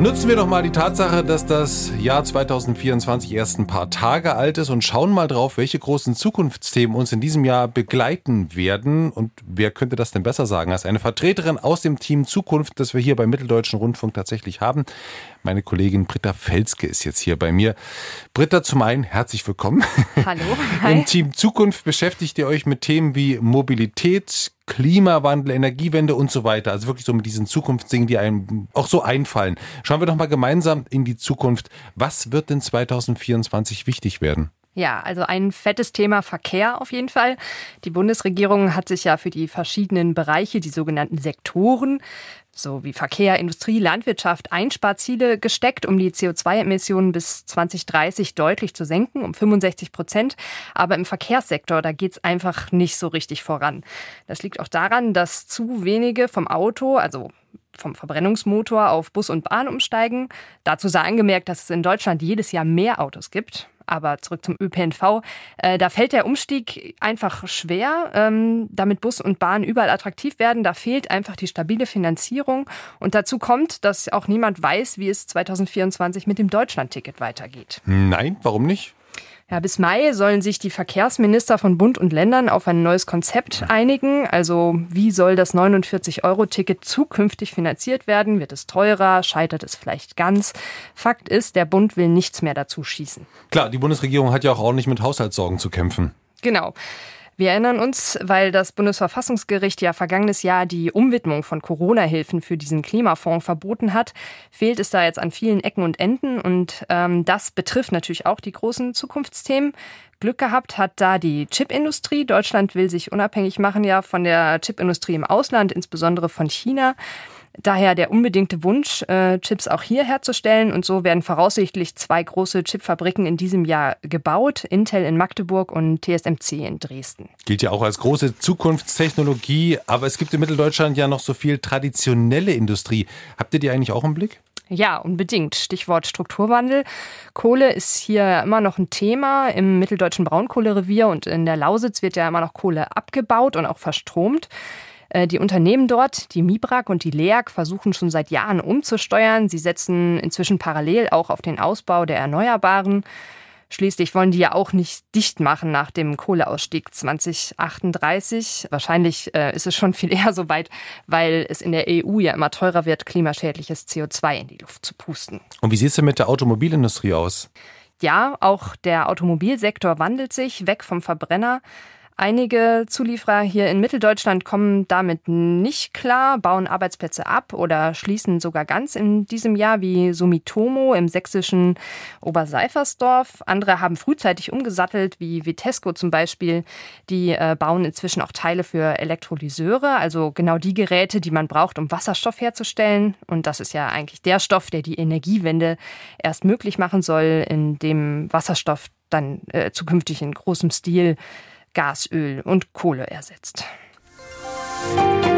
Nutzen wir doch mal die Tatsache, dass das Jahr 2024 erst ein paar Tage alt ist und schauen mal drauf, welche großen Zukunftsthemen uns in diesem Jahr begleiten werden. Und wer könnte das denn besser sagen als eine Vertreterin aus dem Team Zukunft, das wir hier beim Mitteldeutschen Rundfunk tatsächlich haben? Meine Kollegin Britta Felske ist jetzt hier bei mir. Britta, zum einen herzlich willkommen. Hallo. Hi. Im Team Zukunft beschäftigt ihr euch mit Themen wie Mobilität, Klimawandel, Energiewende und so weiter. Also wirklich so mit diesen Zukunftsdingen, die einem auch so einfallen. Schauen wir doch mal gemeinsam in die Zukunft. Was wird denn 2024 wichtig werden? Ja, also ein fettes Thema Verkehr auf jeden Fall. Die Bundesregierung hat sich ja für die verschiedenen Bereiche, die sogenannten Sektoren, so wie Verkehr, Industrie, Landwirtschaft Einsparziele gesteckt, um die CO2-Emissionen bis 2030 deutlich zu senken, um 65 Prozent. Aber im Verkehrssektor, da geht's einfach nicht so richtig voran. Das liegt auch daran, dass zu wenige vom Auto, also vom Verbrennungsmotor auf Bus und Bahn umsteigen. Dazu sei angemerkt, dass es in Deutschland jedes Jahr mehr Autos gibt. Aber zurück zum ÖPNV. Äh, da fällt der Umstieg einfach schwer, ähm, damit Bus und Bahn überall attraktiv werden. Da fehlt einfach die stabile Finanzierung. Und dazu kommt, dass auch niemand weiß, wie es 2024 mit dem Deutschlandticket weitergeht. Nein, warum nicht? Ja, bis Mai sollen sich die Verkehrsminister von Bund und Ländern auf ein neues Konzept einigen. Also wie soll das 49-Euro-Ticket zukünftig finanziert werden? Wird es teurer? Scheitert es vielleicht ganz? Fakt ist, der Bund will nichts mehr dazu schießen. Klar, die Bundesregierung hat ja auch ordentlich mit Haushaltssorgen zu kämpfen. Genau. Wir erinnern uns, weil das Bundesverfassungsgericht ja vergangenes Jahr die Umwidmung von Corona-Hilfen für diesen Klimafonds verboten hat, fehlt es da jetzt an vielen Ecken und Enden. Und ähm, das betrifft natürlich auch die großen Zukunftsthemen. Glück gehabt hat da die Chipindustrie. Deutschland will sich unabhängig machen ja von der Chipindustrie im Ausland, insbesondere von China. Daher der unbedingte Wunsch, äh, Chips auch hier herzustellen. Und so werden voraussichtlich zwei große Chipfabriken in diesem Jahr gebaut. Intel in Magdeburg und TSMC in Dresden. Gilt ja auch als große Zukunftstechnologie. Aber es gibt in Mitteldeutschland ja noch so viel traditionelle Industrie. Habt ihr die eigentlich auch im Blick? Ja, unbedingt. Stichwort Strukturwandel. Kohle ist hier immer noch ein Thema. Im mitteldeutschen Braunkohlerevier und in der Lausitz wird ja immer noch Kohle abgebaut und auch verstromt. Äh, die Unternehmen dort, die Mibrak und die LEAG, versuchen schon seit Jahren umzusteuern. Sie setzen inzwischen parallel auch auf den Ausbau der Erneuerbaren. Schließlich wollen die ja auch nicht dicht machen nach dem Kohleausstieg 2038. Wahrscheinlich äh, ist es schon viel eher so weit, weil es in der EU ja immer teurer wird, klimaschädliches CO2 in die Luft zu pusten. Und wie sieht es denn mit der Automobilindustrie aus? Ja, auch der Automobilsektor wandelt sich weg vom Verbrenner Einige Zulieferer hier in Mitteldeutschland kommen damit nicht klar, bauen Arbeitsplätze ab oder schließen sogar ganz in diesem Jahr, wie Sumitomo im sächsischen Oberseifersdorf. Andere haben frühzeitig umgesattelt, wie Vitesco zum Beispiel. Die äh, bauen inzwischen auch Teile für Elektrolyseure, also genau die Geräte, die man braucht, um Wasserstoff herzustellen. Und das ist ja eigentlich der Stoff, der die Energiewende erst möglich machen soll, in dem Wasserstoff dann äh, zukünftig in großem Stil Gas, Öl und Kohle ersetzt. Musik